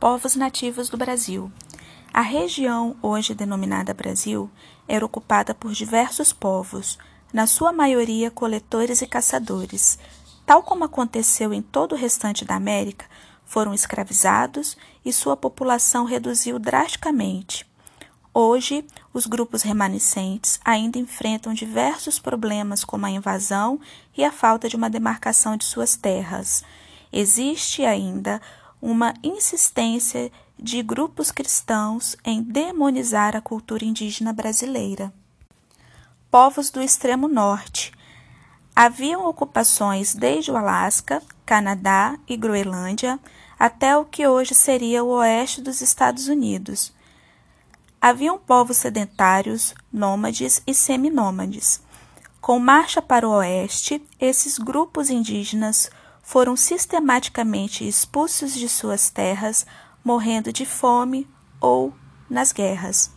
Povos nativos do Brasil. A região, hoje denominada Brasil, era ocupada por diversos povos, na sua maioria coletores e caçadores. Tal como aconteceu em todo o restante da América, foram escravizados e sua população reduziu drasticamente. Hoje, os grupos remanescentes ainda enfrentam diversos problemas, como a invasão e a falta de uma demarcação de suas terras. Existe ainda uma insistência de grupos cristãos em demonizar a cultura indígena brasileira. Povos do extremo norte. Haviam ocupações desde o Alasca, Canadá e Groenlândia até o que hoje seria o oeste dos Estados Unidos. Haviam povos sedentários, nômades e seminômades. Com marcha para o oeste, esses grupos indígenas foram sistematicamente expulsos de suas terras, morrendo de fome ou nas guerras.